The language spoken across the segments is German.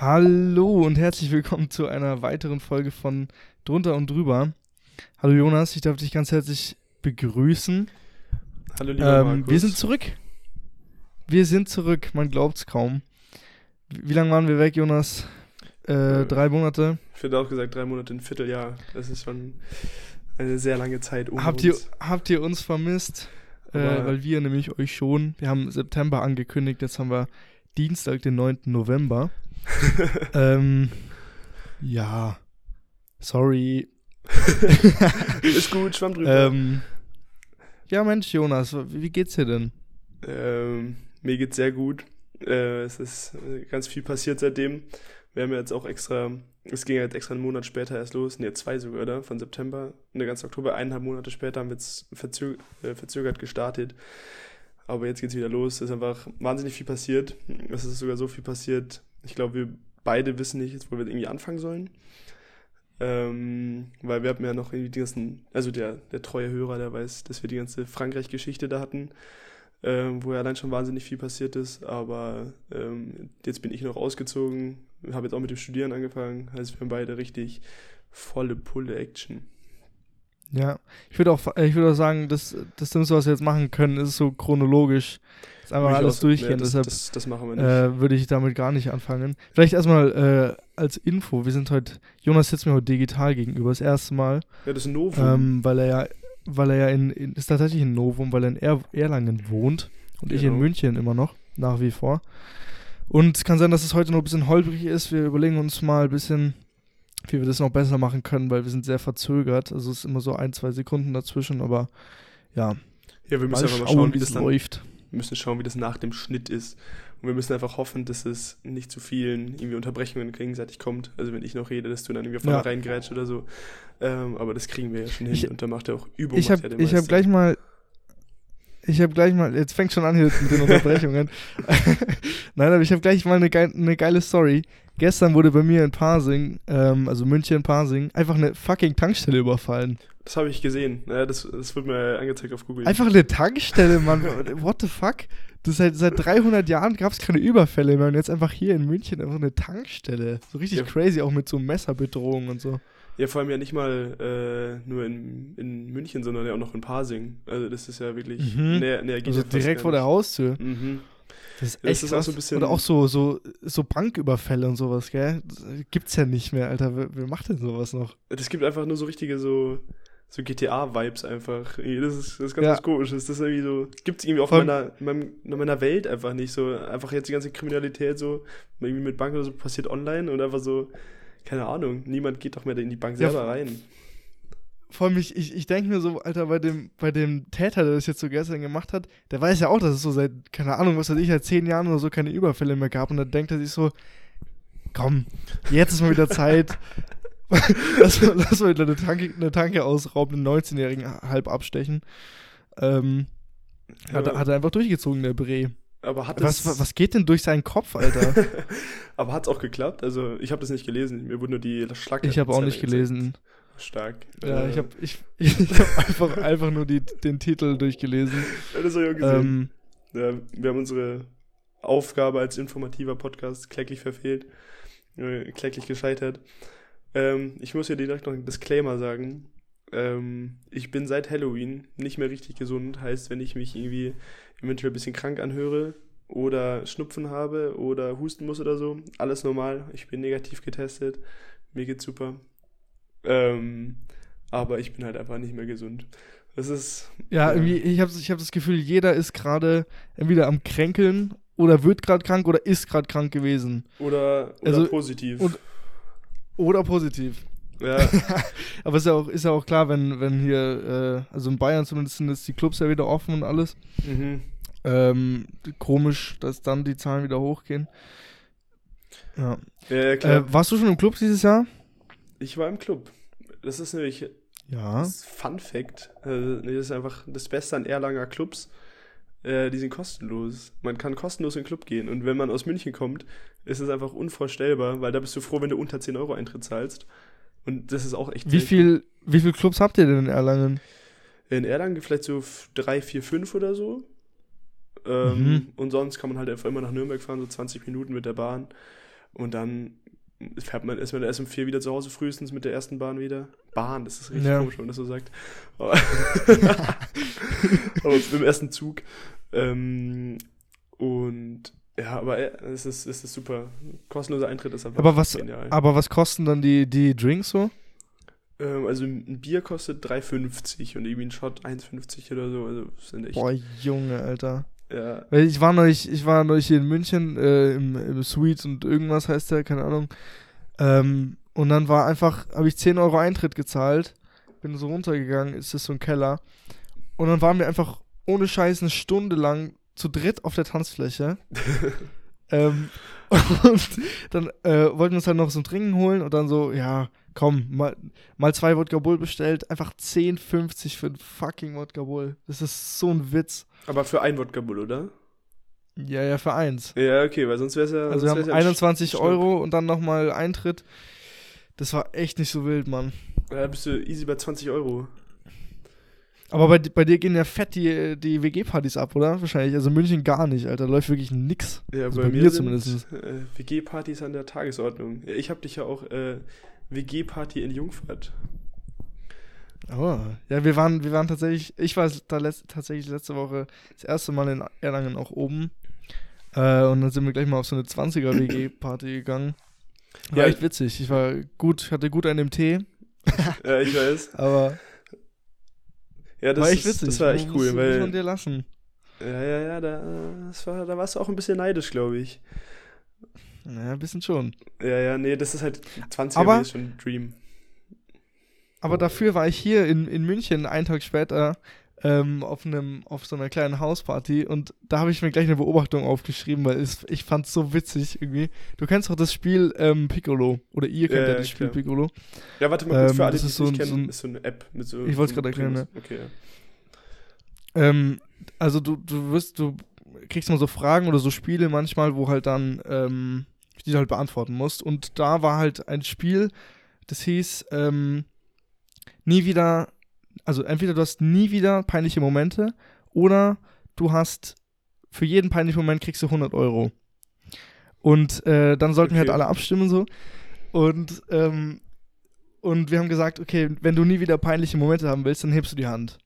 Hallo und herzlich willkommen zu einer weiteren Folge von Drunter und Drüber. Hallo Jonas, ich darf dich ganz herzlich begrüßen. Hallo lieber Ähm, Markus. wir sind zurück. Wir sind zurück, man glaubt's kaum. Wie, wie lange waren wir weg, Jonas? Äh, Äh, drei Monate. Ich hätte auch gesagt, drei Monate, ein Vierteljahr. Das ist schon eine sehr lange Zeit ohne Habt ihr, uns. habt ihr uns vermisst? Äh, weil wir nämlich euch schon. Wir haben September angekündigt, jetzt haben wir Dienstag, den 9. November. ähm, ja. Sorry. ist gut, schwamm drüber. ähm, ja, Mensch, Jonas, wie geht's dir denn? Ähm, mir geht's sehr gut. Äh, es ist äh, ganz viel passiert seitdem. Wir haben jetzt auch extra, es ging jetzt extra einen Monat später erst los, ne, zwei sogar, oder? Von September, ne, ganz Oktober, eineinhalb Monate später haben wir jetzt äh, verzögert gestartet. Aber jetzt geht's wieder los. Es ist einfach wahnsinnig viel passiert. Es ist sogar so viel passiert. Ich glaube, wir beide wissen nicht, wo wir irgendwie anfangen sollen. Ähm, weil wir haben ja noch irgendwie die ganzen, also der, der treue Hörer, der weiß, dass wir die ganze Frankreich-Geschichte da hatten ähm, wo ja allein schon wahnsinnig viel passiert ist. Aber ähm, jetzt bin ich noch ausgezogen, habe jetzt auch mit dem Studieren angefangen. Also wir haben beide richtig volle Pulle Action. Ja, ich würde auch, ich würde auch sagen, das, das Dümmste, was wir jetzt machen können, ist so chronologisch. Ist einfach alles auch- durchgehen. nee, das, deshalb das, das machen wir nicht. äh, würde ich damit gar nicht anfangen. Vielleicht erstmal äh, als Info. Wir sind heute, Jonas sitzt mir heute digital gegenüber, das erste Mal. ja, das ist ein Novum. Ähm, weil er ja, weil er ja in, in, ist tatsächlich ein Novum, weil er in er Erlangen wohnt und ich in Genau. München immer noch, nach wie vor. Und es kann sein, dass es heute noch ein bisschen holprig ist. Wir überlegen uns mal ein bisschen, wie wir das noch besser machen können, weil wir sind sehr verzögert. Also es ist immer so ein, zwei Sekunden dazwischen, aber ja, ja, wir müssen einfach mal schauen, wie das dann, läuft. wir müssen schauen, wie das nach dem Schnitt ist. Und wir müssen einfach hoffen, dass es nicht zu vielen irgendwie Unterbrechungen gegenseitig kommt. Also wenn ich noch rede, dass du dann irgendwie auf Ja. einmal reingrätsch oder so. Ähm, aber das kriegen wir ja schon hin. Ich- und da macht er auch Übung. Ich habe ja hab gleich mal. Ich habe gleich mal. Jetzt fängt schon an hier mit den Unterbrechungen. Nein, aber ich habe gleich mal eine, geil, eine geile Story. Gestern wurde bei mir in Parsing, ähm, also München Parsing, einfach eine fucking Tankstelle überfallen. Das habe ich gesehen. Ja, das, das wird mir angezeigt auf Google. Einfach eine Tankstelle, Mann. What the fuck? Das seit, seit 300 Jahren gab es keine Überfälle mehr und jetzt einfach hier in München einfach eine Tankstelle. So richtig Ja. crazy, auch mit so Messerbedrohungen und so. Ja, vor allem ja nicht mal äh, nur in, in München, sondern ja auch noch in Parsing. Also das ist ja wirklich Mhm. näher, näher geht Also direkt vor der. Haustür. Mhm. Das ist Das echt ist auch so ein bisschen- Oder auch so, so, so Banküberfälle und sowas, gell? Das gibt's ja nicht mehr, Alter. Wer, wer macht denn sowas noch? Das gibt einfach nur so richtige so, so GTA-Vibes einfach. Das ist, das ist ganz Ja. was Komisches. Das ist irgendwie so, gibt es irgendwie auch Vor in allem- meiner, in, meinem, in meiner Welt einfach nicht so. Einfach jetzt die ganze Kriminalität so, irgendwie mit Bank oder so passiert online und einfach so, keine Ahnung, niemand geht doch mehr in die Bank Ja, selber rein. Vor allem, ich, ich, ich denke mir so, Alter, bei dem, bei dem Täter, der das jetzt so gestern gemacht hat, der weiß ja auch, dass es so seit, keine Ahnung, was weiß ich, seit zehn Jahren oder so keine Überfälle mehr gab. Und dann denkt er sich so, komm, jetzt ist mal wieder Zeit. lass, mal- lass mal wieder eine Tanke, eine Tanke ausrauben, einen 19-Jährigen halb abstechen. Ähm, hat, Ja. er- hat er einfach durchgezogen, der Bre. Aber hat Was, was, geht denn durch seinen Kopf, Alter? aber hat es auch geklappt? Also ich habe das nicht gelesen. Mir wurde nur die Schlag. Ich habe auch nicht gelesen. Stark. Ja, Äh, ich habe ich, ich hab einfach, einfach nur die, den Titel durchgelesen. Ja, das habe ich auch gesehen. Ähm, Ja, wir haben unsere Aufgabe als informativer Podcast kläglich verfehlt, äh, kläglich gescheitert. Ähm, ich muss hier direkt noch einen Disclaimer sagen. Ähm, ich bin seit Halloween nicht mehr richtig gesund. Heißt, wenn ich mich irgendwie eventuell ein bisschen krank anhöre oder Schnupfen habe oder husten muss oder so, alles normal. Ich bin negativ getestet. Mir geht's super. Ähm, aber ich bin halt einfach nicht mehr gesund. Das ist. ja, irgendwie, ich habe ich hab das Gefühl, jeder ist gerade entweder am Kränkeln oder wird gerade krank oder ist gerade krank gewesen. Oder, oder Also, positiv. und- Oder positiv. ja, Aber ist ja auch, ist ja auch klar, wenn, wenn hier, äh, also in Bayern zumindest sind jetzt die Clubs ja wieder offen und alles. mhm. Ähm, komisch, dass dann die Zahlen wieder hochgehen. Ja. ja, ja, klar. Äh, warst du schon im Club dieses Jahr? Ich war im Club. Das ist nämlich Ja. das Fun Fact. Äh, das ist einfach das Beste an Erlanger Clubs. Äh, die sind kostenlos. Man kann kostenlos in den Club gehen. Und wenn man aus München kommt, ist es einfach unvorstellbar, weil da bist du froh, wenn du unter 10 Euro Eintritt zahlst. Und das ist auch echt Wie viel, wie viel Clubs habt ihr denn in Erlangen? In Erlangen vielleicht so drei, vier, fünf oder so. Ähm, Mhm. Und sonst kann man halt einfach immer nach Nürnberg fahren, so 20 Minuten mit der Bahn. Und dann fährt man, ist man erst um vier wieder zu Hause frühestens mit der ersten Bahn wieder. Bahn, das ist richtig Ja. komisch, wenn man das so sagt. Aber, aber mit dem ersten Zug. Ähm, und ja, aber äh, es ist, es ist super. Kostenloser Eintritt ist einfach Aber was, genial. aber was kosten dann die, die Drinks so? Ähm, also ein Bier kostet 3,50 und irgendwie ein Shot 1,50 oder so. Also sind echt. Boah, Junge, Alter. Ja. Weil ich war neulich, ich war neulich hier in München äh, im, im Suite und irgendwas heißt der, keine Ahnung. Ähm, und dann war einfach, habe ich 10 Euro Eintritt gezahlt, bin so runtergegangen, ist das so ein Keller. Und dann waren wir einfach ohne Scheiß eine Stunde lang zu dritt auf der Tanzfläche. ähm, und dann äh, wollten wir uns halt noch so ein Trinken holen und dann so, ja, komm, mal, mal zwei Wodka Bull bestellt, einfach 10,50 für ein fucking Wodka Bull. Das ist so ein Witz. Aber für ein Wodka Bull, oder? Ja, ja, für eins. Ja, okay, weil sonst wäre es ja. Also wir haben ja ein 21 Stopp. Euro und dann nochmal Eintritt. Das war echt nicht so wild, Mann. Da bist du easy bei 20 Euro. Aber bei, bei dir gehen ja fett die, die WG-Partys ab, oder? Wahrscheinlich. Also München gar nicht, Alter. Da läuft wirklich nix. Ja, Also bei, bei mir, mir zumindest. Äh, WG-Partys an der Tagesordnung. Ich habe dich ja auch äh, WG-Party in Jungfurt. Oh. Ja, wir waren, wir waren tatsächlich, ich war da letzt, tatsächlich letzte Woche das erste Mal in Erlangen auch oben. Äh, und dann sind wir gleich mal auf so eine 20er WG-Party gegangen. War Ja. echt witzig. Ich war gut, hatte gut einen im Tee, Ja, ich weiß. aber Ja, das, war echt ist, witzig. das war echt Muss- cool, Muss man weil. dir lassen. Ja, ja, ja, da, das war, da warst du auch ein bisschen neidisch, glaube ich. Naja, ein bisschen schon. Ja, ja, nee, das ist halt 20er Aber- ist schon ein Dream. Aber dafür war ich hier in, in München einen Tag später ähm, auf, einem, auf so einer kleinen Hausparty und da habe ich mir gleich eine Beobachtung aufgeschrieben, weil es, ich fand es so witzig irgendwie. Du kennst doch das Spiel ähm, Piccolo oder ihr kennt Ja, ja, ja, das Spiel klar. Piccolo. Ja, warte mal kurz, Ähm, für alle, das die es so nicht ein- so kennen, ein- ist so eine App mit so. Ich wollt's so gerade erklären, Primus. Okay, ja. Ähm, also du, du wirst, du kriegst mal so Fragen oder so Spiele manchmal, wo halt dann, ähm, die du halt beantworten musst. Und da war halt ein Spiel, das hieß, ähm, nie wieder, also entweder du hast nie wieder peinliche Momente oder du hast für jeden peinlichen Moment kriegst du 100 Euro. Und äh, dann sollten wir halt Okay. alle abstimmen so. Und, ähm, und wir haben gesagt, okay, wenn du nie wieder peinliche Momente haben willst, dann hebst du die Hand.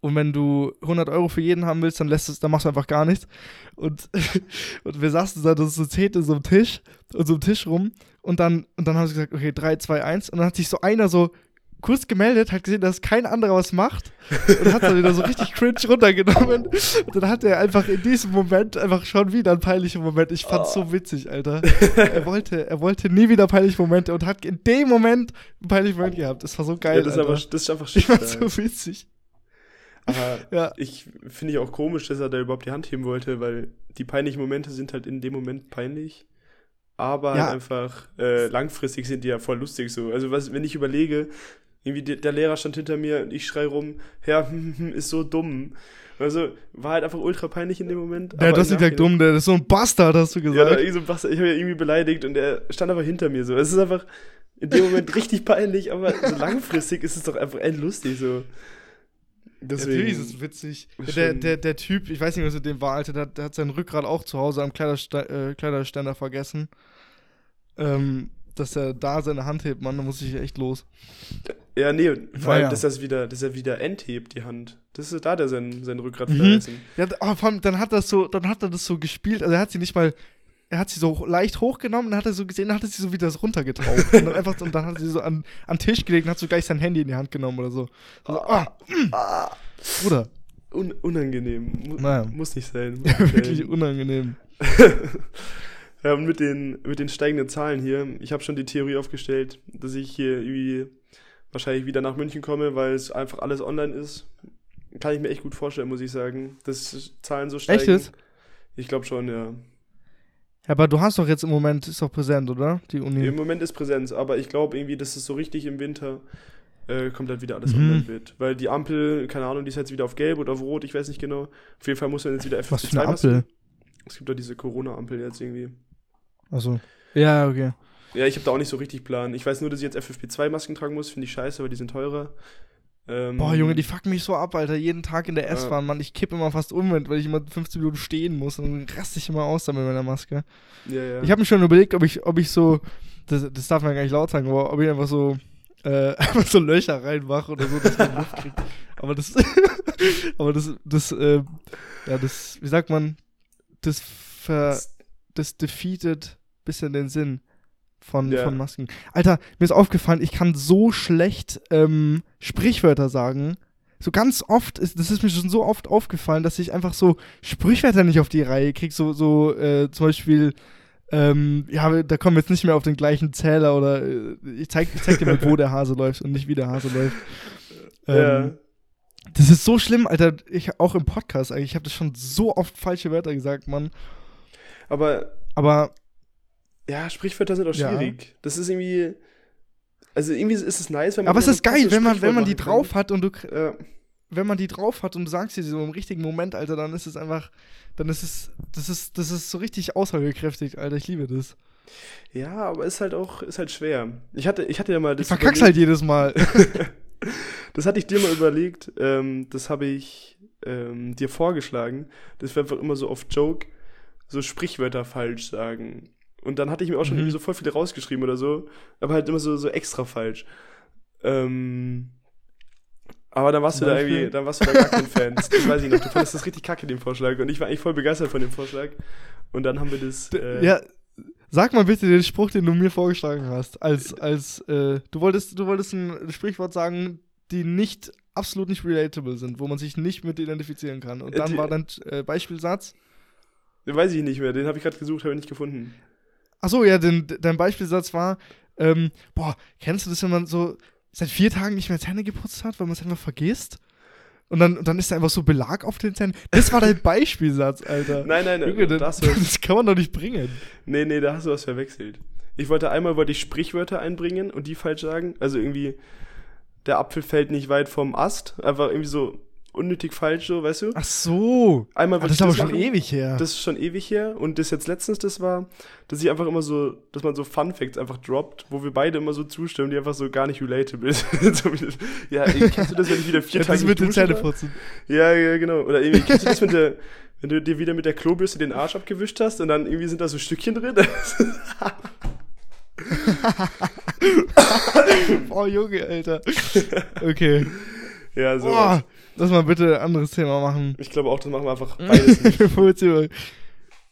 Und wenn du 100 Euro für jeden haben willst, dann lässt es, dann machst du einfach gar nichts. Und, und wir saßen da, das ist so zehnt in so einem Tisch, und so einem Tisch rum. Und dann, und dann haben sie gesagt, okay, 3, 2, 1. Und dann hat sich so einer so kurz gemeldet, hat gesehen, dass kein anderer was macht. Und hat dann wieder so richtig cringe runtergenommen. Und dann hat er einfach in diesem Moment einfach schon wieder einen peinlichen Moment. Ich fand's so witzig, Alter. Er wollte, er wollte nie wieder peinliche Momente und hat in dem Moment einen peinlichen Moment gehabt. Das war so geil. ja, das, ist aber, das ist einfach ich fand's so witzig. Aber Ja. ich finde ich auch komisch, dass er da überhaupt die Hand heben wollte, weil die peinlichen Momente sind halt in dem Moment peinlich. Aber Ja. einfach äh, langfristig sind die ja voll lustig so. Also was, wenn ich überlege, irgendwie der, der Lehrer stand hinter mir und ich schrei rum, Herr, ist so dumm. Also war halt einfach ultra peinlich in dem Moment. Ja, das ist nicht dumm, der ist so ein Bastard, hast du Ja, gesagt. irgend so ein Bastard, ich habe ja irgendwie beleidigt und er stand aber hinter mir so. Es ist einfach in dem Moment richtig peinlich, aber so langfristig ist es doch einfach endlustig so. Deswegen. Natürlich ist es witzig. Der, der, der Typ, ich weiß nicht, was mit dem war, Alter, der, der hat sein Rückgrat auch zu Hause am Kleiderste äh, Kleiderständer vergessen. Ähm, dass er da seine Hand hebt, Mann, da muss ich echt los. Ja, nee, vor allem, dass, das wieder, dass er wieder enthebt, die Hand. Das ist da, der sein, sein Rückgrat Mhm. vergessen. Ja, aber vor allem, dann hat das so, dann hat er das so gespielt, also er hat sie nicht mal, er hat sie so leicht hochgenommen, dann hat er so gesehen, dann hat er sie so wieder so runtergetaucht. und, dann einfach, und dann hat er sie so an, an den Tisch gelegt und hat so gleich sein Handy in die Hand genommen oder so. so ah, Ah, Bruder, un unangenehm. Mu Naja. Muss nicht sein. Muss nicht wirklich sein. unangenehm. ja, und mit den, mit den steigenden Zahlen hier, ich habe schon die Theorie aufgestellt, dass ich hier irgendwie wahrscheinlich wieder nach München komme, weil es einfach alles online ist. Kann ich mir echt gut vorstellen, muss ich sagen, dass Zahlen so steigen. Echt jetzt? Ich glaube schon, ja. Ja, aber du hast doch jetzt im Moment, ist doch präsent, oder? Die Uni. Im Moment ist Präsenz, aber ich glaube irgendwie, dass es so richtig im Winter äh, komplett wieder alles Mhm. online wird. Weil die Ampel, keine Ahnung, die ist jetzt wieder auf gelb oder auf rot, ich weiß nicht genau. Auf jeden Fall muss man jetzt wieder Was für eine FFP2 Ampel? Es gibt doch diese Corona-Ampel jetzt irgendwie. Achso. Ja, okay. Ja, ich habe da auch nicht so richtig Plan. Ich weiß nur, dass ich jetzt FFP2-Masken tragen muss, finde ich scheiße, weil die sind teurer. Ähm, Boah, Junge, die fucken mich so ab, Alter. Jeden Tag in der. S-Bahn, Mann. Ich kippe immer fast um, weil ich immer 15 Minuten stehen muss. Und dann raste ich immer aus da mit meiner Maske. Ja, ja. Ich habe mir schon überlegt, ob ich, ob ich so, das, das darf man gar nicht laut sagen, aber ob ich einfach so, äh, einfach so Löcher reinmache oder so, dass man Luft kriegt. Aber das, aber das, das, äh, ja, das, wie sagt man, das ver, das defeated bisschen den Sinn von, Ja. von Masken. Alter, mir ist aufgefallen, ich kann so schlecht ähm, Sprichwörter sagen. So ganz oft, ist, das ist mir schon so oft aufgefallen, dass ich einfach so Sprichwörter nicht auf die Reihe kriege. So, so äh, zum Beispiel, ähm, ja, da kommen wir jetzt nicht mehr auf den gleichen Zähler oder äh, ich zeig, ich zeig dir mal, wo der Hase läuft und nicht wie der Hase läuft. ja. Ähm, Das ist so schlimm, Alter. Ich auch im Podcast eigentlich. Ich habe das schon so oft falsche Wörter gesagt, Mann. Aber Aber ja, Sprichwörter sind auch Ja. schwierig. Das ist irgendwie. Also irgendwie ist es nice, wenn man. Aber es ist geil, wenn man, wenn man die drauf hat und du. Ja. wenn man die drauf hat und du sagst sie so im richtigen Moment, Alter, dann ist es einfach, dann ist es, das ist, das ist so richtig aussagekräftig, Alter, ich liebe das. ja, aber ist halt auch, ist halt schwer. Ich hatte, ich hatte ja mal das. verkack's überlegt- halt jedes Mal. Das hatte ich dir mal überlegt, ähm, das habe ich ähm, dir vorgeschlagen, dass wir einfach immer so auf Joke so Sprichwörter falsch sagen. Und dann hatte ich mir auch schon Mhm. irgendwie so voll viele rausgeschrieben oder so, aber halt immer so, so extra falsch. Ähm, aber dann warst Zum du da irgendwie, dann warst du da gar kein Fan. Das, das weiß ich noch. Du fandest das richtig kacke, den Vorschlag. Und ich war eigentlich voll begeistert von dem Vorschlag. Und dann haben wir das. Äh, ja, sag mal bitte den Spruch, den du mir vorgeschlagen hast. Als, als, äh, du wolltest, du wolltest ein Sprichwort sagen, die nicht, absolut nicht relatable sind, wo man sich nicht mit identifizieren kann. Und Äh, dann war dann äh, Beispielsatz. Den weiß ich nicht mehr. Den habe ich gerade gesucht, habe ich nicht gefunden. Achso, ja, den, dein Beispielsatz war, ähm, boah, kennst du das, wenn man so seit vier Tagen nicht mehr Zähne geputzt hat, weil man es einfach vergisst? Und dann, und dann ist da einfach so Belag auf den Zähnen. Das war dein Beispielsatz, Alter. Nein, nein, nein. Junge, da das, das kann man doch nicht bringen. Nee, nee, da hast du was verwechselt. Ich wollte einmal wollte ich Sprichwörter einbringen und die falsch sagen. Also irgendwie, der Apfel fällt nicht weit vom Ast. Einfach irgendwie so unnötig falsch, so, weißt du? Ach so. Einmal Ah, wollte das ist aber schon machen. ewig her. Das ist schon ewig her. Und das jetzt letztens, das war, dass ich einfach immer so, dass man so Fun Facts einfach droppt, wo wir beide immer so zustimmen, die einfach so gar nicht relatable sind. So wie das- ja, ey, kennst du das, wenn ich wieder vier ja, Tage das mit den? Zähneputzen. Ja, ja, genau. Oder irgendwie, kennst du das, wenn, der, wenn du dir wieder mit der Klobürste den Arsch abgewischt hast und dann irgendwie sind da so Stückchen drin? Oh, Junge, Alter. Okay. Ja, so. Boah, lass mal bitte ein anderes Thema machen. Ich glaube auch, das machen wir einfach beides nicht.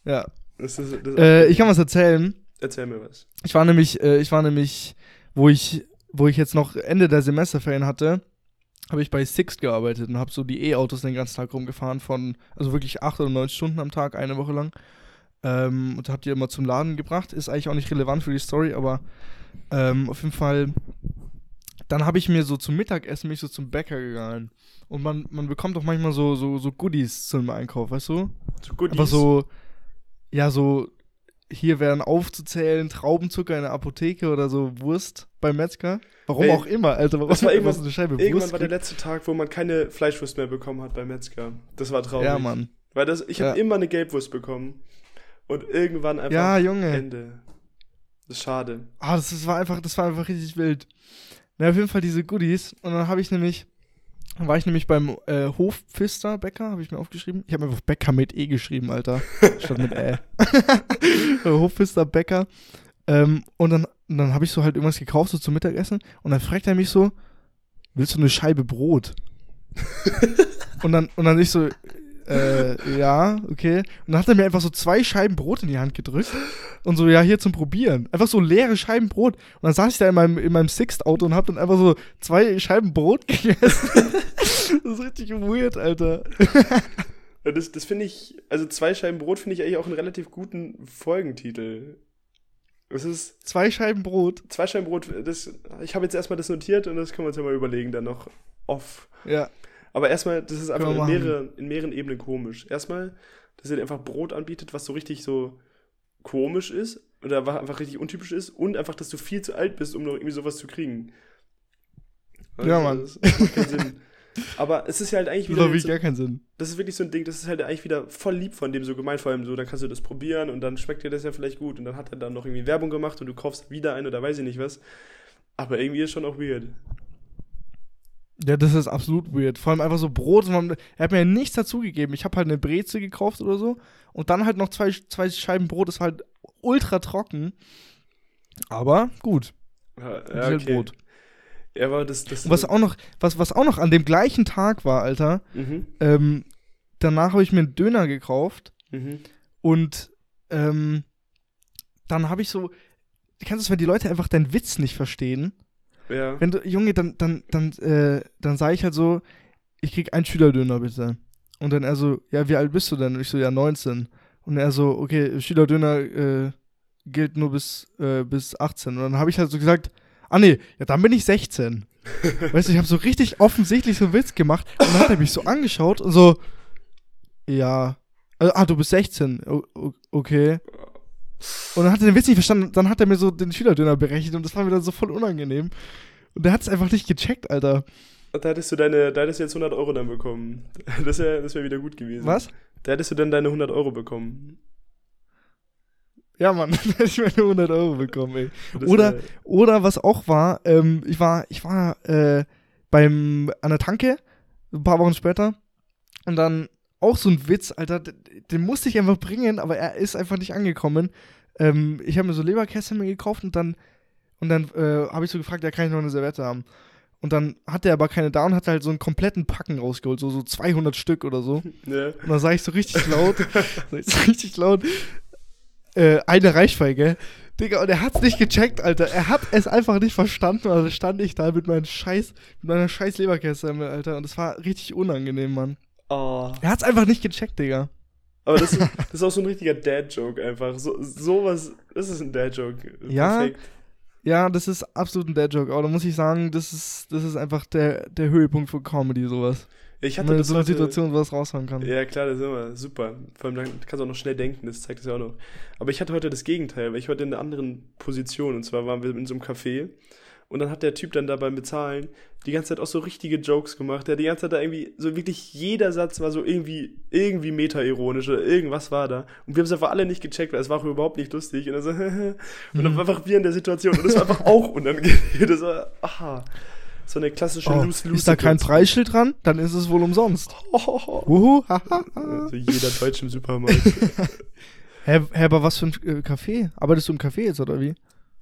Ja. Das ist, das Äh, ich kann was erzählen. Erzähl mir was. Ich war nämlich, äh, ich war nämlich, wo ich, wo ich jetzt noch Ende der Semesterferien hatte, habe ich bei Sixt gearbeitet und habe so die E-Autos den ganzen Tag rumgefahren von, also wirklich acht oder neun Stunden am Tag, eine Woche lang. Ähm, und habe die immer zum Laden gebracht. Ist eigentlich auch nicht relevant für die Story, aber ähm, auf jeden Fall. Dann habe ich mir so zum Mittagessen mich so zum Bäcker gegangen. Und man, man bekommt doch manchmal so, so, so Goodies zum Einkauf, weißt du? So gut. Aber so, ja, so, hier wären aufzuzählen Traubenzucker in der Apotheke oder so Wurst beim Metzger. Warum Ey, auch immer, Alter. Warum das war so eine Scheibe Irgendwann Wurst war der letzte Tag, wo man keine Fleischwurst mehr bekommen hat beim Metzger. Das war traurig. Ja, Mann. Weil das, ich habe Ja. immer eine Gelbwurst bekommen. Und irgendwann einfach Ja, Junge. Ende. Das ist schade. Ah, das, das war einfach, das war einfach richtig wild. Na, auf jeden Fall diese Goodies. Und dann habe ich nämlich, dann war ich nämlich beim äh, Hofpfister Bäcker, habe ich mir aufgeschrieben. Ich habe einfach Bäcker mit E geschrieben, Alter. statt mit Ä. Äh, Hofpfister Bäcker. Ähm, und dann, und dann habe ich so halt irgendwas gekauft, so zum Mittagessen. Und dann fragt er mich so, willst du eine Scheibe Brot? und dann, und dann ich so, äh, ja, okay. Und dann hat er mir einfach so zwei Scheiben Brot in die Hand gedrückt und so, ja, hier zum Probieren. Einfach so leere Scheiben Brot. Und dann saß ich da in meinem, in meinem Sixt-Auto und hab dann einfach so zwei Scheiben Brot gegessen. das ist richtig weird, Alter. Das, das finde ich, also zwei Scheiben Brot finde ich eigentlich auch einen relativ guten Folgentitel. Das ist Zwei Scheiben Brot. zwei Scheiben Brot, das, ich habe jetzt erstmal das notiert und das können wir uns ja mal überlegen dann noch off. Ja. Aber erstmal, das ist einfach in machen. mehreren, in mehreren Ebenen komisch. Erstmal, dass er dir einfach Brot anbietet, was so richtig so komisch ist oder einfach richtig untypisch ist und einfach, dass du viel zu alt bist, um noch irgendwie sowas zu kriegen. Ja, Mann. Das, das macht keinen Sinn. Aber es ist ja halt eigentlich Das wieder. wirklich so, gar keinen Sinn. das ist wirklich so ein Ding, das ist halt eigentlich wieder voll lieb von dem so gemeint, vor allem so, dann kannst du das probieren und dann schmeckt dir das ja vielleicht gut und dann hat er dann noch irgendwie Werbung gemacht und du kaufst wieder ein oder weiß ich nicht was. Aber irgendwie ist schon auch weird. Ja, das ist absolut weird. Vor allem einfach so Brot. Man, er hat mir ja nichts dazugegeben. Ich habe halt eine Breze gekauft oder so. Und dann halt noch zwei, zwei Scheiben Brot. Das war halt ultra trocken. Aber gut. Ja, Ist ja halt okay. Brot. Ja, aber das, das Und was auch noch, was, was auch noch an dem gleichen Tag war, Alter, Mhm, ähm, danach habe ich mir einen Döner gekauft mhm. und ähm, dann habe ich so, kennst du es, wenn die Leute einfach deinen Witz nicht verstehen? Ja. Wenn du, Junge, dann, dann, dann, äh, dann sage ich halt so, ich krieg einen Schülerdöner bitte. Und dann er so, ja, wie alt bist du denn? Und ich so, ja, 19. Und er so, okay, Schülerdöner äh, gilt nur bis, äh, bis 18. Und dann habe ich halt so gesagt, ah nee, ja, dann bin ich 16. weißt du, ich habe so richtig offensichtlich so einen Witz gemacht. Und dann hat er mich so angeschaut und so, ja, äh, ah, du bist 16. O o okay. Und dann hat er den Witz nicht verstanden. Dann hat er mir so den Schülerdöner berechnet und das war mir dann so voll unangenehm. Und der hat es einfach nicht gecheckt, Alter. Da hättest du deine, da hättest du jetzt 100 Euro dann bekommen. Das wäre das wär wieder gut gewesen. Was? Da hättest du dann deine 100 Euro bekommen. Ja, Mann, dann hätte ich meine 100 Euro bekommen, ey. Das Oder- wär- Oder was auch war, ähm, ich war, ich war äh, beim, an der Tanke, ein paar Wochen später, und dann auch so ein Witz, Alter, den musste ich einfach bringen, aber er ist einfach nicht angekommen. Ähm, ich habe mir so Leberkäse mir gekauft und dann, und dann äh, habe ich so gefragt, ja, kann ich noch eine Serviette haben? Und dann hatte er aber keine da und hat halt so einen kompletten Packen rausgeholt, so, so 200 Stück oder so. Ja. Und dann sage ich so richtig laut, so richtig laut, äh, eine Reichweige. Digga, und er hat's nicht gecheckt, Alter. Er hat es einfach nicht verstanden. Also stand ich da mit meinem scheiß, mit meiner scheiß Leberkäse, Alter. Und es war richtig unangenehm, Mann. Oh. Er hat's einfach nicht gecheckt, Digga. Aber das ist, das ist auch so ein richtiger Dad-Joke einfach. So, sowas, das ist ein Dad-Joke. Ja, Perfekt. Ja, das ist absolut ein Dad-Joke. Aber da muss ich sagen, das ist, das ist einfach der, der Höhepunkt von Comedy, sowas. Ich Wenn hatte man in das so einer heute- Situation was raushauen kann. Ja, klar, das ist immer super. Vor allem dann kannst du auch noch schnell denken, das zeigt es ja auch noch. Aber ich hatte heute das Gegenteil, weil ich heute in einer anderen Position und zwar waren wir in so einem Café und dann hat der Typ dann da beim Bezahlen die ganze Zeit auch so richtige Jokes gemacht. Der hat die ganze Zeit da irgendwie, so wirklich jeder Satz war so irgendwie, irgendwie meta-ironisch oder irgendwas war da. Und wir haben es einfach alle nicht gecheckt, weil es war auch überhaupt nicht lustig. Und dann so, und dann Mhm. war einfach wir in der Situation und das war einfach auch unangenehm. Das war, aha. So eine klassische Oh, Loose-Loose. ist da kein Preisschild dran? Dann ist es wohl umsonst. Oh, Uhu, haha. also jeder Deutsch im Supermarkt. Hä, hä, aber was für ein äh, Café? Arbeitest du im Café jetzt, oder wie?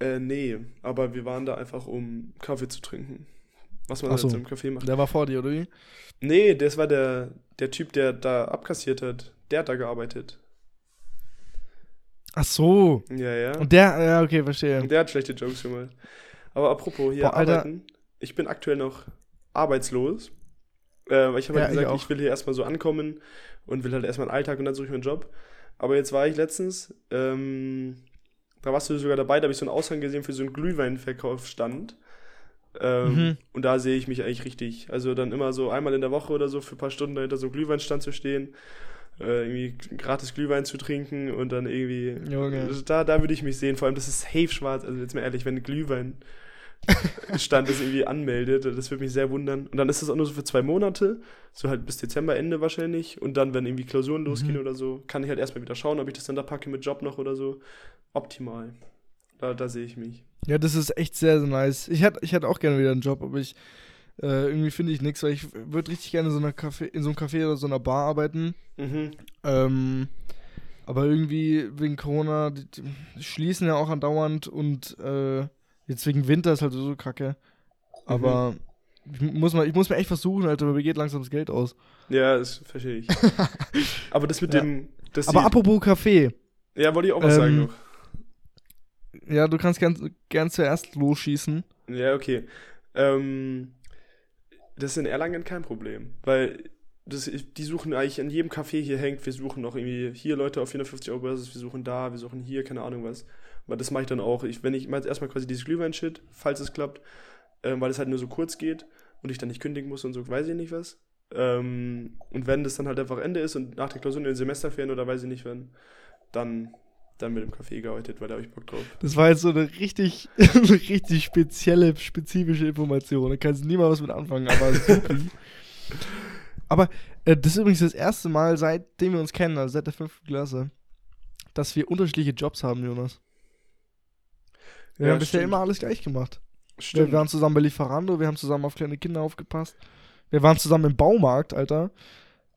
Äh, nee, aber wir waren da einfach, um Kaffee zu trinken. Was man Ach halt so. so im Café macht. Der war vor dir, oder wie? Nee, das war der, der Typ, der da abkassiert hat. Der hat da gearbeitet. Ach so. Ja, ja. Und der, ja, okay, verstehe. Und der hat schlechte Jokes gemacht. Aber apropos, hier Boah, Alter. arbeiten. Ich bin aktuell noch arbeitslos. Äh, ich habe Ja, halt ich gesagt, auch. ich, will hier erstmal so ankommen und will halt erstmal einen Alltag und dann suche ich mir einen Job. Aber jetzt war ich letztens, ähm, da warst du sogar dabei, da habe ich so einen Aushang gesehen für so einen Glühweinverkaufsstand. Ähm, Mhm. Und da sehe ich mich eigentlich richtig. Also dann immer so einmal in der Woche oder so für ein paar Stunden dahinter so einem Glühweinstand zu stehen, äh, irgendwie gratis Glühwein zu trinken und dann irgendwie. Junge. Also da, da würde ich mich sehen. Vor allem, das ist safe schwarz. Also jetzt mal ehrlich, wenn ein Glühwein Stand das irgendwie anmeldet, das würde mich sehr wundern. Und dann ist das auch nur so für zwei Monate, so halt bis Dezember Ende wahrscheinlich. Und dann, wenn irgendwie Klausuren losgehen Mhm. oder so, kann ich halt erstmal wieder schauen, ob ich das dann da packe mit Job noch oder so. Optimal. Da, da sehe ich mich. Ja, das ist echt sehr, sehr nice. Ich hätte ich hätt auch gerne wieder einen Job, aber ich äh, irgendwie finde ich nichts, weil ich würde richtig gerne in so, einer Café, in so einem Café oder so einer Bar arbeiten. Mhm. Ähm, aber irgendwie wegen Corona, die, die schließen ja auch andauernd und äh, jetzt wegen Winter ist halt so kacke. Aber ich, muss mal, ich muss mir echt versuchen, Alter, weil mir geht langsam das Geld aus. Ja, das verstehe ich. Aber das mit Ja. dem. Aber apropos Café. ja, wollte ich auch was sagen ähm, noch. Ja, du kannst gern, gern zuerst losschießen. Ja, okay. Ähm, das ist in Erlangen kein Problem, weil das, die suchen eigentlich in jedem Café hier hängt, wir suchen noch irgendwie hier Leute auf 450 Euro Basis, wir suchen da, wir suchen hier, keine Ahnung was. Aber das mache ich dann auch. Ich, wenn ich mal erstmal quasi dieses Glühwein-Shit, falls es klappt, ähm, weil es halt nur so kurz geht und ich dann nicht kündigen muss und so, weiß ich nicht was. Ähm, und wenn das dann halt einfach Ende ist und nach der Klausur in den Semesterferien oder weiß ich nicht wann, dann, dann mit dem Café gearbeitet, weil da habe ich Bock drauf. Das war jetzt so eine richtig, eine richtig spezielle, spezifische Information. Da kannst du niemand was mit anfangen, aber super. aber äh, das ist übrigens das erste Mal, seitdem wir uns kennen, also seit der fünften Klasse, dass wir unterschiedliche Jobs haben, Jonas. Wir Ja, haben bisher stimmt. immer alles gleich gemacht. Wir waren zusammen bei Lieferando, wir haben zusammen auf kleine Kinder aufgepasst. Wir waren zusammen im Baumarkt, Alter.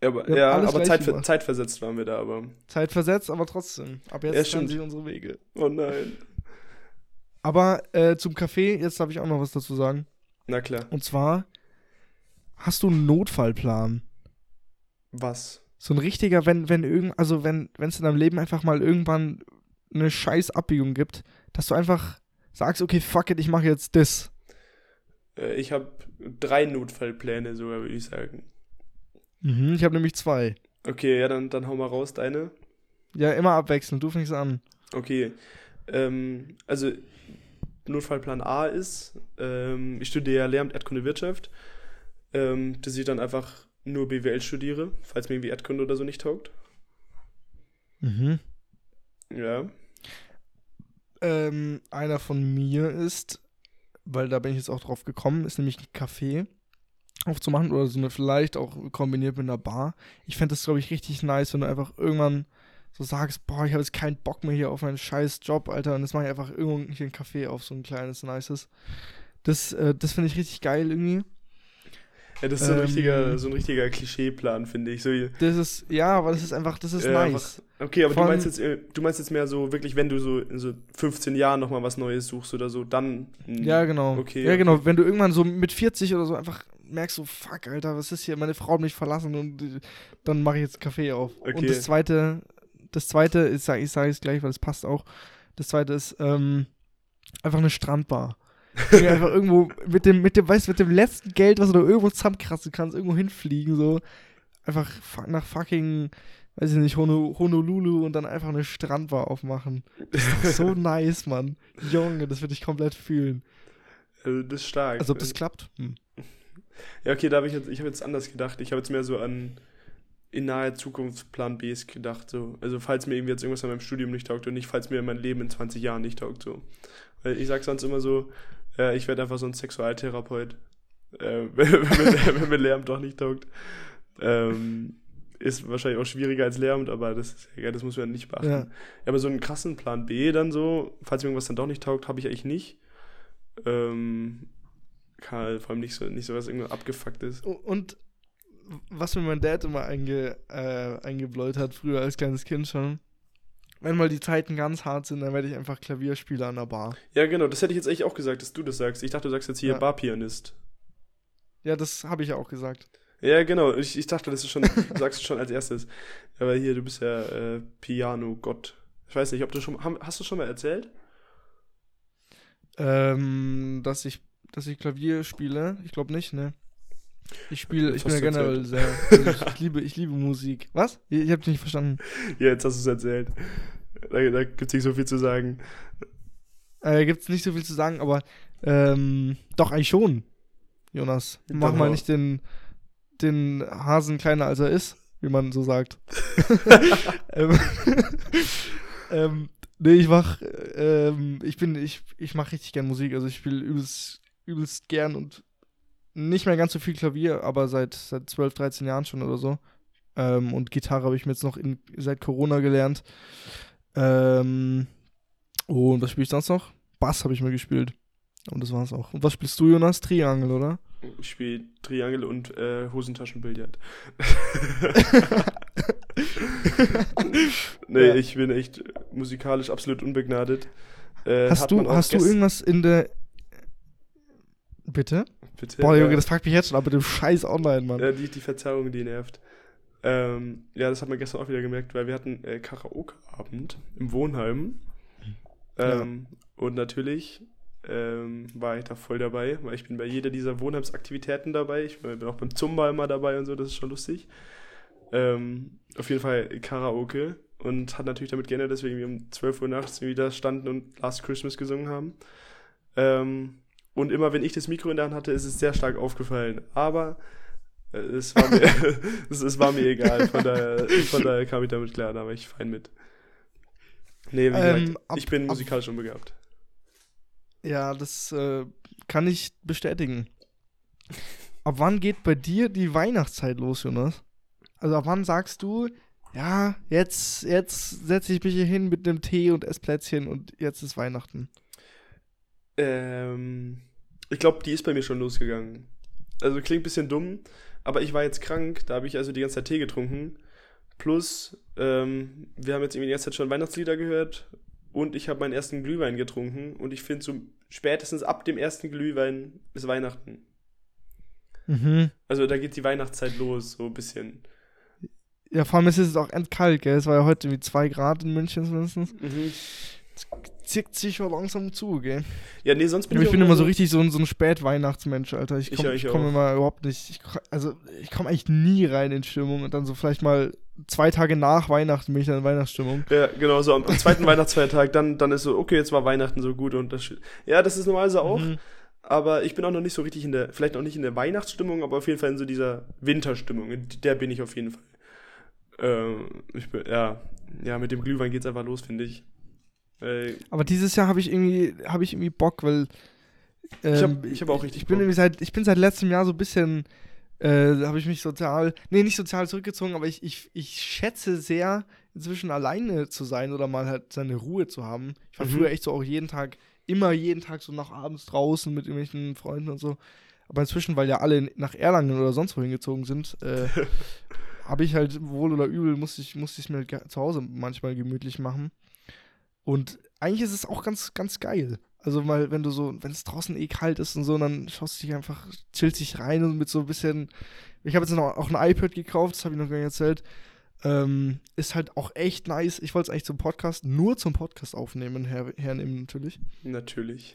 Ja, aber, ja, aber Zeit, zeitversetzt waren wir da, aber. Zeitversetzt, aber trotzdem. Ab jetzt Ja, stimmt. sich unsere Wege. Oh nein. Aber äh, zum Kaffee, jetzt darf ich auch noch was dazu sagen. Na klar. Und zwar, hast du einen Notfallplan? Was? So ein richtiger, wenn, wenn irgend, also wenn, wenn es in deinem Leben einfach mal irgendwann eine scheiß Abbiegung gibt, dass du einfach sagst, okay, fuck it, ich mache jetzt das. Äh, ich habe drei Notfallpläne sogar, würde ich sagen. Mhm, ich habe nämlich zwei. Okay, ja, dann, dann hau mal raus, deine. Ja, immer abwechselnd, du fängst an. Okay. Ähm, also, Notfallplan A ist, ähm, ich studiere ja Lehramt Erdkunde Wirtschaft, ähm, dass ich dann einfach nur BWL studiere, falls mir irgendwie Erdkunde oder so nicht taugt. Mhm. Ja. Ähm, einer von mir ist, weil da bin ich jetzt auch drauf gekommen, ist nämlich ein Café aufzumachen oder so eine vielleicht auch kombiniert mit einer Bar. Ich fände das, glaube ich, richtig nice, wenn du einfach irgendwann so sagst, boah, ich habe jetzt keinen Bock mehr hier auf meinen scheiß Job, Alter, und jetzt mache ich einfach irgendwo hier ein Café auf, so ein kleines, nices. Das, äh, das finde ich richtig geil irgendwie. Ja, das ist so ein Ähm, richtiger, so ein richtiger Klischeeplan, finde ich. So, Das ist, ja, aber das ist einfach, das ist äh, nice. einfach- okay, aber Von- du meinst jetzt, äh, du meinst jetzt mehr so wirklich, wenn du so in so 15 Jahren nochmal was Neues suchst oder so, dann. mh, Ja, genau. Okay, ja, genau. Wenn du irgendwann so mit 40 oder so einfach merkst, so, fuck, Alter, was ist hier? Meine Frau hat mich verlassen und äh, dann mache ich jetzt Kaffee auf. Okay. Und das zweite, das zweite, ist, ich sage es gleich, weil es passt auch. Das zweite ist ähm, einfach eine Strandbar. Einfach irgendwo mit dem, mit dem, weißt du, mit dem letzten Geld, was du da irgendwo zusammenkratzen kannst, irgendwo hinfliegen, so. Einfach nach fucking, weiß ich nicht, Hono, Honolulu und dann einfach eine Strandbar aufmachen. Das ist doch so nice, Mann. Junge, das würde ich komplett fühlen. Also, das ist stark. Also ob das klappt? Hm. Ja, okay, da habe ich jetzt, ich habe jetzt anders gedacht. Ich habe jetzt mehr so an in naher Zukunft Plan Bs gedacht. So. Also falls mir irgendwie jetzt irgendwas an meinem Studium nicht taugt und nicht, falls mir mein Leben in 20 Jahren nicht taugt. So. Weil ich sag sonst immer so, äh, ich werde einfach so ein Sexualtherapeut, äh, wenn, wenn, wenn mir Lehramt doch nicht taugt. Ähm, ist wahrscheinlich auch schwieriger als Lehramt, aber das ist ja, das muss man nicht beachten. Ja. aber so einen krassen Plan B dann so, falls mir irgendwas dann doch nicht taugt, habe ich eigentlich nicht. Ähm, kann, vor allem nicht so, nicht so was irgendwo abgefuckt ist. Und was mir mein Dad immer einge, äh, eingebläut hat, früher als kleines Kind schon, wenn mal die Zeiten ganz hart sind, dann werde ich einfach Klavierspieler an der Bar. Ja, genau, das hätte ich jetzt eigentlich auch gesagt, dass du das sagst. Ich dachte, du sagst jetzt hier Ja. Barpianist. Ja, das habe ich ja auch gesagt. Ja, genau, ich, ich dachte, das ist schon, du sagst es schon als erstes. Aber hier, du bist ja äh, Piano-Gott. Ich weiß nicht, ob du schon, hast du schon mal erzählt? Ähm, dass ich, dass ich Klavier spiele, ich glaube nicht, ne? Ich spiele, ich bin ja generell sehr, also ich, ich liebe, ich liebe Musik. Was? Ich, ich habe dich nicht verstanden. Ja, jetzt hast du es erzählt. Da, da gibt es nicht so viel zu sagen. Äh, gibt's nicht so viel zu sagen, aber ähm, doch eigentlich schon, Jonas. Mach mal nicht den, den Hasen kleiner als er ist, wie man so sagt. ähm, ähm, nee, ich mach, ähm, ich bin, ich, ich mach richtig gern Musik, also ich spiele übelst, übelst gern und nicht mehr ganz so viel Klavier, aber seit, seit 12, 13 Jahren schon oder so. Ähm, und Gitarre habe ich mir jetzt noch in, seit Corona gelernt. Ähm, und was spiele ich sonst noch? Bass habe ich mir gespielt. Und das war's auch. Und was spielst du, Jonas? Triangel, oder? Ich spiele Triangel und äh, Hosentaschenbillard. nee, Ja. ich bin echt musikalisch absolut unbegnadet. Äh, hast du, hast du irgendwas in der. Bitte? Bitte? Boah, Junge, Ja. das fragt mich jetzt schon ab mit dem Scheiß online, Mann. Ja, die, die Verzerrung, die nervt. Ähm, ja, das hat man gestern auch wieder gemerkt, weil wir hatten äh, Karaoke-Abend im Wohnheim. Ja. Ähm, Und natürlich ähm, war ich da voll dabei, weil ich bin bei jeder dieser Wohnheimsaktivitäten dabei. Ich bin auch beim Zumba immer dabei und so, das ist schon lustig. Ähm, auf jeden Fall Karaoke und hat natürlich damit geändert, dass wir irgendwie um 12 Uhr nachts wieder standen und Last Christmas gesungen haben. Ähm, und immer wenn ich das Mikro in der Hand hatte, ist es sehr stark aufgefallen. Aber äh, es, war mir, es, es war mir egal. Von daher, von daher kam ich damit klar, da war ich fein mit. Nee, wie Ähm, gesagt, ab- ich bin ab- musikalisch unbegabt. Ja, das äh, kann ich bestätigen. Ab wann geht bei dir die Weihnachtszeit los, Jonas? Also ab wann sagst du, ja, jetzt, jetzt setze ich mich hier hin mit einem Tee und Essplätzchen und jetzt ist Weihnachten. Ähm, Ich glaube, die ist bei mir schon losgegangen. Also klingt ein bisschen dumm, aber ich war jetzt krank, da habe ich also die ganze Zeit Tee getrunken. Plus, ähm, wir haben jetzt irgendwie die ganze Zeit schon Weihnachtslieder gehört und ich habe meinen ersten Glühwein getrunken und ich finde so spätestens ab dem ersten Glühwein ist Weihnachten. Mhm. Also da geht die Weihnachtszeit los, so ein bisschen. Ja, vor allem ist es auch endkalt, gell? Es war ja heute wie 2 Grad in München mindestens. Mhm. Zickt sich schon langsam zu, gell? Ja, nee, sonst bin ich ich bin immer so richtig so ein, so ein Spätweihnachtsmensch, Alter. Ich Ich komme ja, ich komm immer überhaupt nicht. Ich, also, ich komme eigentlich nie rein in Stimmung und dann so vielleicht mal zwei Tage nach Weihnachten bin ich dann in Weihnachtsstimmung. Ja, genau, so am, am zweiten Weihnachtsfeiertag, dann, dann ist so, okay, jetzt war Weihnachten so gut und das. Ja, das ist normalerweise auch. Mhm. Aber ich bin auch noch nicht so richtig in der, vielleicht noch nicht in der Weihnachtsstimmung, aber auf jeden Fall in so dieser Winterstimmung. In der bin ich auf jeden Fall. Ähm, ich bin, ja, ja, mit dem Glühwein geht's einfach los, finde ich. Aber dieses Jahr habe ich irgendwie, habe ich irgendwie Bock, weil ähm, Ich hab- ich hab auch richtig ich bin Bock. irgendwie seit, ich bin seit letztem Jahr so ein bisschen, äh, habe ich mich sozial, nee, nicht sozial zurückgezogen, aber ich, ich, ich schätze sehr, inzwischen alleine zu sein oder mal halt seine Ruhe zu haben. Ich war Mhm. früher echt so auch jeden Tag, immer jeden Tag so nach abends draußen mit irgendwelchen Freunden und so. Aber inzwischen, weil ja alle nach Erlangen oder sonst wohin gezogen sind, äh, habe ich halt wohl oder übel, musste ich, ich mir halt zu Hause manchmal gemütlich machen. Und eigentlich ist es auch ganz, ganz geil. Also mal, wenn du so, wenn es draußen eh kalt ist und so, dann schaust du dich einfach, chillst dich rein und mit so ein bisschen. Ich habe jetzt noch auch ein iPad gekauft, das habe ich noch gar nicht erzählt. Ähm, ist halt auch echt nice. Ich wollte es eigentlich zum Podcast, nur zum Podcast aufnehmen, her, hernehmen natürlich. natürlich.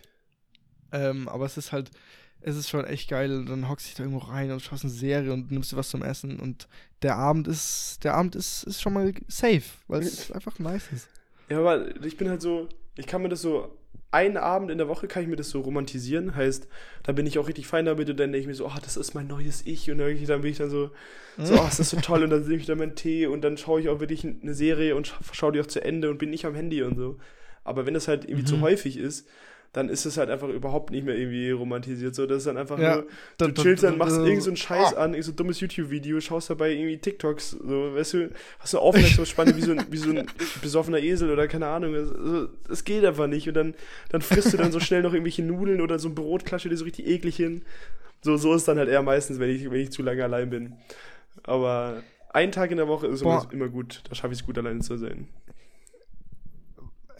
Ähm, aber es ist halt, es ist schon echt geil. Und dann hockst du dich da irgendwo rein und schaust eine Serie und nimmst dir was zum Essen. Und der Abend ist, der Abend ist, ist schon mal safe, weil es einfach nice ist. Ja, aber ich bin halt so, ich kann mir das so, einen Abend in der Woche kann ich mir das so romantisieren, heißt, da bin ich auch richtig fein damit und dann denke ich mir so, oh, das ist mein neues Ich und dann, dann bin ich dann so, so, oh, ist das so toll und dann nehme ich dann meinen Tee und dann schaue ich auch wirklich eine Serie und scha schaue die auch zu Ende und bin nicht am Handy und so. Aber wenn das halt irgendwie zu Mhm. häufig ist, dann ist es halt einfach überhaupt nicht mehr irgendwie romantisiert. So, das ist dann einfach Ja, nur, du da- chillst dann, da- machst da- irgend so einen Scheiß Ah. an, irgend so ein dummes YouTube-Video, schaust dabei irgendwie TikToks, so, weißt du, hast du Aufmerksamkeitsspanne wie so ein, wie so ein besoffener Esel oder keine Ahnung, es, also, geht einfach nicht und dann, dann frisst du dann so schnell noch irgendwelche Nudeln oder so ein Brot, klatsche dir so richtig eklig hin. So, so ist dann halt eher meistens, wenn ich, wenn ich zu lange allein bin. Aber ein Tag in der Woche ist immer, Boah. immer gut, da schaffe ich es gut, alleine zu sein.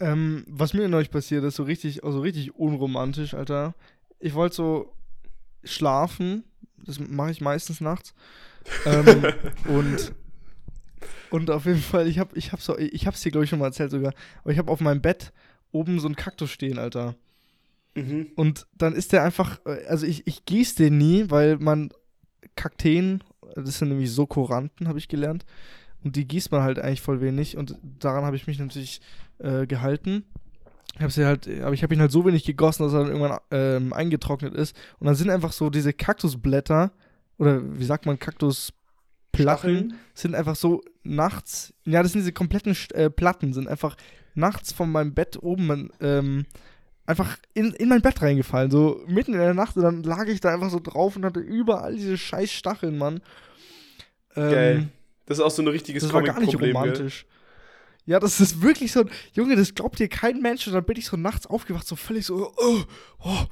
Ähm, was mir neulich passiert ist, so richtig, also richtig unromantisch, Alter. Ich wollte so schlafen, das mache ich meistens nachts. ähm, und und auf jeden Fall, ich habe ich hab so, ich hab's dir glaube ich schon mal erzählt sogar, aber ich habe auf meinem Bett oben so einen Kaktus stehen, Alter. Mhm. Und dann ist der einfach, äh, also ich, ich gieße den nie, weil man Kakteen, das sind nämlich Sokoranten, habe ich gelernt. Und die gießt man halt eigentlich voll wenig. Und daran habe ich mich natürlich äh, gehalten. Ich habe sie halt, aber ich habe ihn halt so wenig gegossen, dass er dann irgendwann ähm, eingetrocknet ist. Und dann sind einfach so diese Kaktusblätter, oder wie sagt man, Kaktusplatten, sind einfach so nachts, ja, das sind diese kompletten äh, Platten, sind einfach nachts von meinem Bett oben ähm, einfach in, in mein Bett reingefallen, so mitten in der Nacht und dann lag ich da einfach so drauf und hatte überall diese scheiß Stacheln, Mann. Ähm, Geil. Das ist auch so ein richtiges Das war gar nicht romantisch. Ja, das ist wirklich so, Junge, das glaubt dir kein Mensch und dann bin ich so nachts aufgewacht, so völlig so, oh, oh,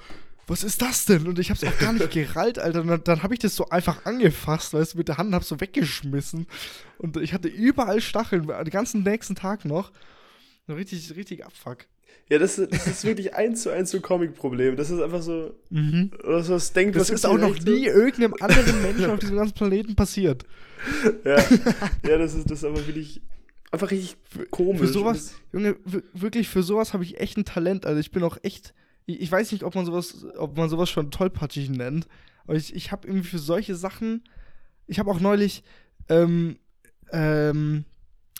was ist das denn? Und ich hab's auch gar nicht gerallt, Alter. Und dann, dann habe ich das so einfach angefasst, weißt du, mit der Hand und hab's so weggeschmissen. Und ich hatte überall Stacheln, den ganzen nächsten Tag noch. Richtig, richtig Abfuck. Ja, das, ist- das ist wirklich eins zu eins so ein Comic-Problem. Das ist einfach so, Mhm. was, was denkt, Das was ist auch noch so? nie irgendeinem anderen Menschen auf diesem ganzen Planeten passiert. Ja, ja das, ist, das ist aber wirklich einfach richtig komisch. Für sowas, Junge, wirklich für sowas habe ich echt ein Talent. Also ich bin auch echt, ich, ich weiß nicht, ob man sowas, ob man sowas schon tollpatschig nennt, aber ich, ich habe irgendwie für solche Sachen, ich habe auch neulich, ähm, ähm,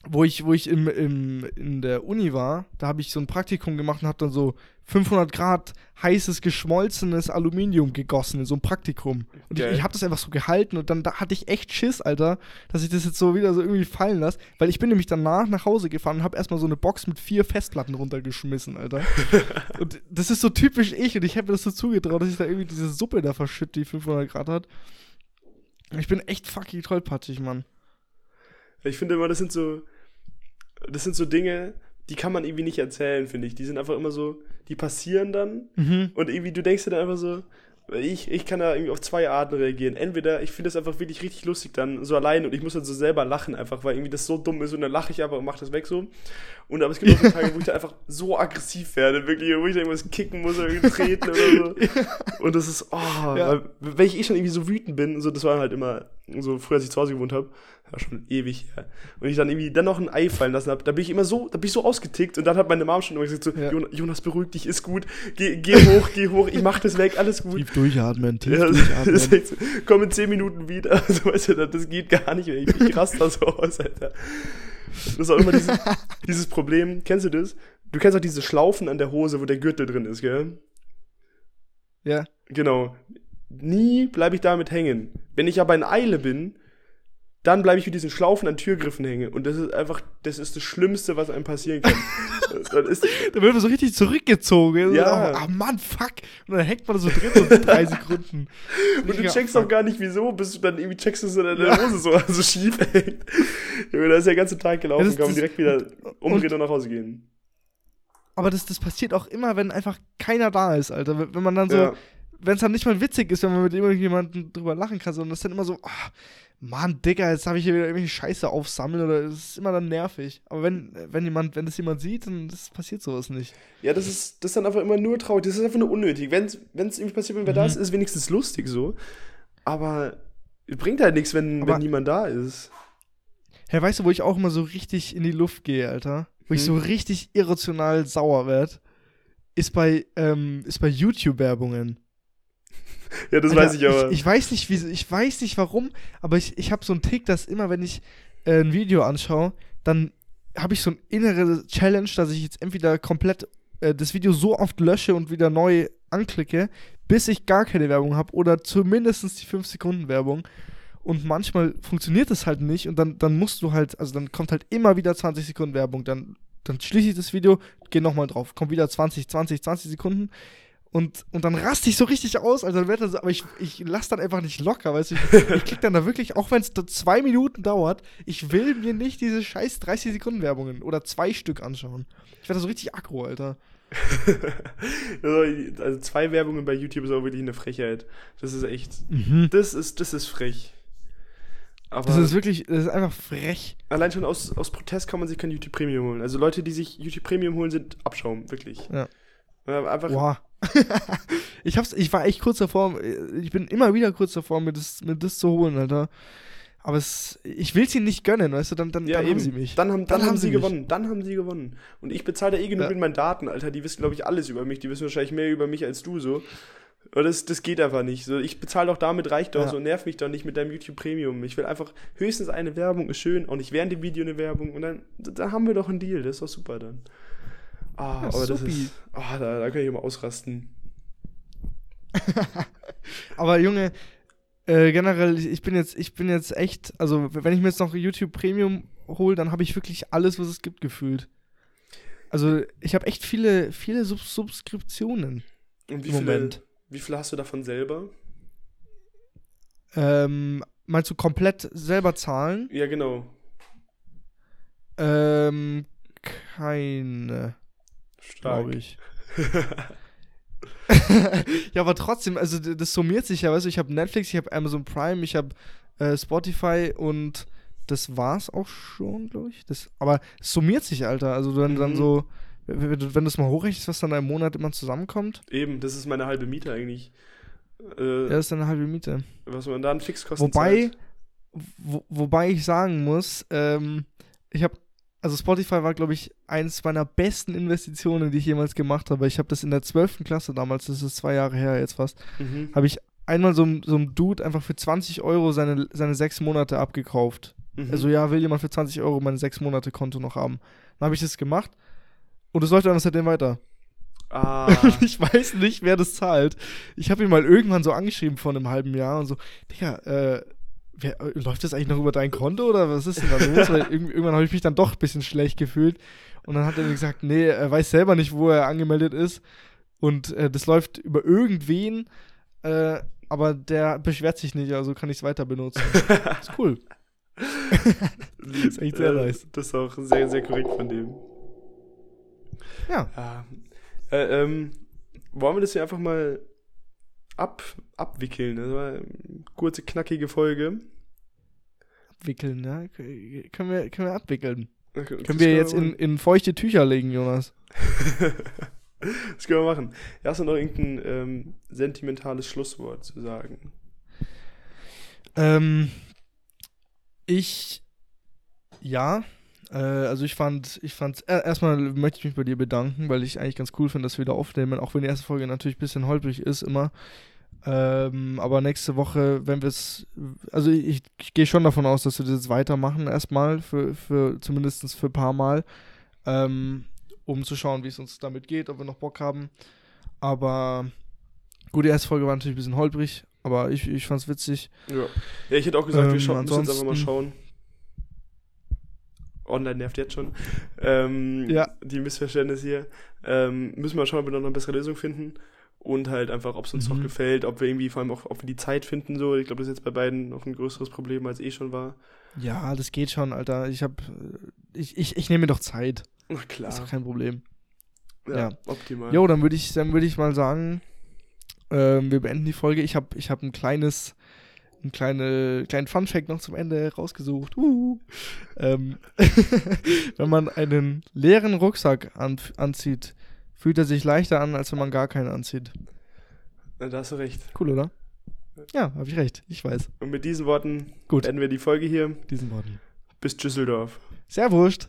wo ich, wo ich im, im, in der Uni war, da habe ich so ein Praktikum gemacht und habe dann so 500 Grad heißes, geschmolzenes Aluminium gegossen in so einem Praktikum. Und ich, Geil. ich habe das einfach so gehalten und dann da hatte ich echt Schiss, Alter, dass ich das jetzt so wieder so irgendwie fallen lasse. Weil ich bin nämlich danach nach Hause gefahren und habe erstmal so eine Box mit vier Festplatten runtergeschmissen, Alter. und das ist so typisch ich und ich habe mir das so zugetraut, dass ich da irgendwie diese Suppe da verschütte, die 500 Grad hat. Ich bin echt fucking tollpatschig, Mann. Ich finde immer, das sind so, das sind so Dinge, die kann man irgendwie nicht erzählen, finde ich. Die sind einfach immer so, die passieren dann Mhm. und irgendwie, du denkst dir dann einfach so, Ich, ich kann da irgendwie auf zwei Arten reagieren. Entweder ich finde das einfach wirklich richtig lustig dann so allein und ich muss dann so selber lachen einfach, weil irgendwie das so dumm ist und dann lache ich einfach und mache das weg so. Und aber es gibt auch so Tage, wo ich dann einfach so aggressiv werde, wirklich, wo ich dann irgendwas kicken muss oder treten oder so. Und das ist, oh, ja. weil, wenn ich eh schon irgendwie so wütend bin, so, das war halt immer so früher, als ich zu Hause gewohnt habe, war schon ewig her. Und ich dann irgendwie dann noch ein Ei fallen lassen habe, da bin ich immer so, da bin ich so ausgetickt und dann hat meine Mom schon immer gesagt so, ja. Jonas, beruhig dich, ist gut, geh, geh hoch, geh hoch, ich mach das weg, alles gut. Tief durchatmen, tief ja, durchatmen. So, komm in zehn Minuten wieder, also, weißt du, das geht gar nicht mehr, ich, ich raste da so aus, Alter. Das ist auch immer dieses, dieses Problem, kennst du das? Du kennst auch diese Schlaufen an der Hose, wo der Gürtel drin ist, gell? Ja. Genau. Nie bleibe ich damit hängen. Wenn ich aber in Eile bin, dann bleibe ich mit diesen Schlaufen an Türgriffen hängen. Und das ist einfach, das ist das Schlimmste, was einem passieren kann. dann ist, da wird man so richtig zurückgezogen. Ja. Ah, oh, Mann, fuck. Und dann hängt man so drin so drei Sekunden. Und du checkst auch gar nicht, wieso, bis du dann irgendwie checkst, dass deine ja. Hose so, so schief hängt. Junge, da ist der ganze Tag gelaufen, ja, kann man direkt wieder umdrehen und, und nach Hause gehen. Aber das, das passiert auch immer, wenn einfach keiner da ist, Alter. Wenn man dann so, ja. Wenn es dann nicht mal witzig ist, wenn man mit irgendjemandem drüber lachen kann, sondern das ist dann immer so, oh, Mann, Digga, jetzt habe ich hier wieder irgendwelche Scheiße aufsammeln oder es ist immer dann nervig. Aber wenn, wenn jemand, wenn das jemand sieht, dann das passiert sowas nicht. Ja, das ist, das ist dann einfach immer nur traurig. Das ist einfach nur unnötig. Wenn es irgendwie passiert, wenn wer mhm. da ist, ist wenigstens lustig so. Aber bringt halt nichts, wenn, wenn niemand da ist. Herr, weißt du, wo ich auch immer so richtig in die Luft gehe, Alter? Wo hm. ich so mhm. richtig irrational sauer werde? Ist bei, ähm, ist bei YouTube-Werbungen ja, das Alter, weiß ich aber. Ich, ich, weiß nicht, wie, ich weiß nicht warum, aber ich, ich habe so einen Tick, dass immer, wenn ich äh, ein Video anschaue, dann habe ich so eine innere Challenge, dass ich jetzt entweder komplett äh, das Video so oft lösche und wieder neu anklicke, bis ich gar keine Werbung habe oder zumindest die 5 Sekunden Werbung. Und manchmal funktioniert das halt nicht und dann, dann musst du halt, also dann kommt halt immer wieder 20 Sekunden Werbung. Dann, dann schließe ich das Video, gehe nochmal drauf, kommt wieder 20, 20, 20 Sekunden und, und dann raste ich so richtig aus, also dann das, aber ich, ich lasse dann einfach nicht locker, weißt du, ich, ich krieg dann da wirklich, auch wenn es zwei Minuten dauert, ich will mir nicht diese scheiß 30 Sekunden Werbungen oder zwei Stück anschauen. Ich werde so richtig aggro, Alter. also zwei Werbungen bei YouTube ist auch wirklich eine Frechheit. Das ist echt, mhm. das ist, das ist frech. Aber das ist wirklich, das ist einfach frech. Allein schon aus, aus Protest kann man sich kein YouTube Premium holen. Also Leute, die sich YouTube Premium holen, sind Abschaum, wirklich. Ja. Einfach, Boah. ich hab's, ich war echt kurz davor, ich bin immer wieder kurz davor, mir das, mir das zu holen, Alter. Aber es, ich will sie nicht gönnen, weißt du, dann, dann, ja, dann haben sie mich. Dann haben, dann, dann haben sie, sie gewonnen. Dann haben sie gewonnen. Und ich bezahle da eh genug ja. mit meinen Daten, Alter. Die wissen, glaube ich, alles über mich. Die wissen wahrscheinlich mehr über mich als du so. Aber das, das geht einfach nicht. So, ich bezahle doch damit, reicht doch ja. so, nerv mich doch nicht mit deinem YouTube Premium. Ich will einfach höchstens eine Werbung, ist schön, auch nicht während dem Video eine Werbung. Und dann, dann haben wir doch einen Deal. Das ist doch super dann. Ah, aber das ist. Ah, da, da kann ich immer ausrasten. aber Junge, äh, generell, ich bin jetzt, ich bin jetzt echt, also wenn ich mir jetzt noch YouTube Premium hole, dann habe ich wirklich alles, was es gibt, gefühlt. Also ich habe echt viele, viele Sub Subskriptionen. Und wie viele, Moment. wie viele hast du davon selber? Ähm, meinst du komplett selber zahlen? Ja, genau. Ähm, keine. Glaube ich. ja, aber trotzdem, also das summiert sich ja, weißt du, ich habe Netflix, ich habe Amazon Prime, ich habe äh, Spotify und das war's auch schon, glaube ich. Das, aber es summiert sich, Alter. Also dann, mhm. dann so, wenn, wenn du es mal hochrechnest, was dann im Monat immer zusammenkommt. Eben, das ist meine halbe Miete eigentlich. Äh, ja, das ist eine halbe Miete. Was man da an Fixkosten Wobei, wo, wobei ich sagen muss, ähm, ich habe also Spotify war, glaube ich, eins meiner besten Investitionen, die ich jemals gemacht habe. Ich habe das in der 12. Klasse damals, das ist zwei Jahre her jetzt fast, mhm. habe ich einmal so, so einem Dude einfach für 20 Euro seine, seine sechs Monate abgekauft. Mhm. Also ja, will jemand für 20 Euro meine sechs Monate Konto noch haben. Dann habe ich das gemacht und es läuft dann seitdem weiter. Ah. ich weiß nicht, wer das zahlt. Ich habe ihn mal irgendwann so angeschrieben vor einem halben Jahr und so, Digga, äh, wer, läuft das eigentlich noch über dein Konto oder was ist denn da los? Irgendwann habe ich mich dann doch ein bisschen schlecht gefühlt. Und dann hat er mir gesagt, nee, er weiß selber nicht, wo er angemeldet ist. Und äh, das läuft über irgendwen, äh, aber der beschwert sich nicht, also kann ich es weiter benutzen. ist cool. das ist echt sehr nice. Das ist auch sehr, sehr korrekt von dem. Ja. ja. Äh, ähm, wollen wir das hier einfach mal ab, abwickeln. Das war eine kurze, knackige Folge. Abwickeln, ja? Können wir, können wir abwickeln. Das Können wir jetzt in, in feuchte Tücher legen, Jonas? das können wir machen. Hast du noch irgendein ähm, sentimentales Schlusswort zu sagen? Ähm, ich, ja, äh, also ich fand, ich fand, äh, erstmal möchte ich mich bei dir bedanken, weil ich eigentlich ganz cool finde, dass wir wieder aufnehmen, auch wenn die erste Folge natürlich ein bisschen holprig ist immer. Ähm, aber nächste Woche, wenn wir es, also ich, ich gehe schon davon aus, dass wir das jetzt weitermachen erstmal, für, für zumindest für ein paar Mal, ähm, um zu schauen, wie es uns damit geht, ob wir noch Bock haben. Aber gut, die erste Folge war natürlich ein bisschen holprig, aber ich, ich fand's witzig. Ja. Ja, ich hätte auch gesagt, wir Ähm, schauen, müssen jetzt einfach mal schauen. Online nervt jetzt schon. Ähm, Ja. Die Missverständnisse hier. Ähm, müssen wir mal schauen, ob wir noch eine bessere Lösung finden. Und halt einfach, ob es uns Mhm. noch gefällt, ob wir irgendwie, vor allem auch, ob wir die Zeit finden, so. Ich glaube, das ist jetzt bei beiden noch ein größeres Problem, als eh schon war. Ja, das geht schon, Alter. Ich hab, äh, ich, ich, ich nehme mir doch Zeit. Na Das ist klar. doch kein Problem. Ja, ja. optimal. Jo, dann würde ich, dann würde ich mal sagen, ähm, wir beenden die Folge. Ich habe, ich habe ein kleines, ein kleine, kleinen Funfact noch zum Ende rausgesucht. Uh. Ähm, wenn man einen leeren Rucksack an, anzieht, fühlt er sich leichter an, als wenn man gar keinen anzieht. Na, Da hast du recht. Cool, oder? Ja, habe ich recht. Ich weiß. Und mit diesen Worten Gut. beenden wir die Folge hier. Diesen Worten. Bis Düsseldorf. Sehr wurscht.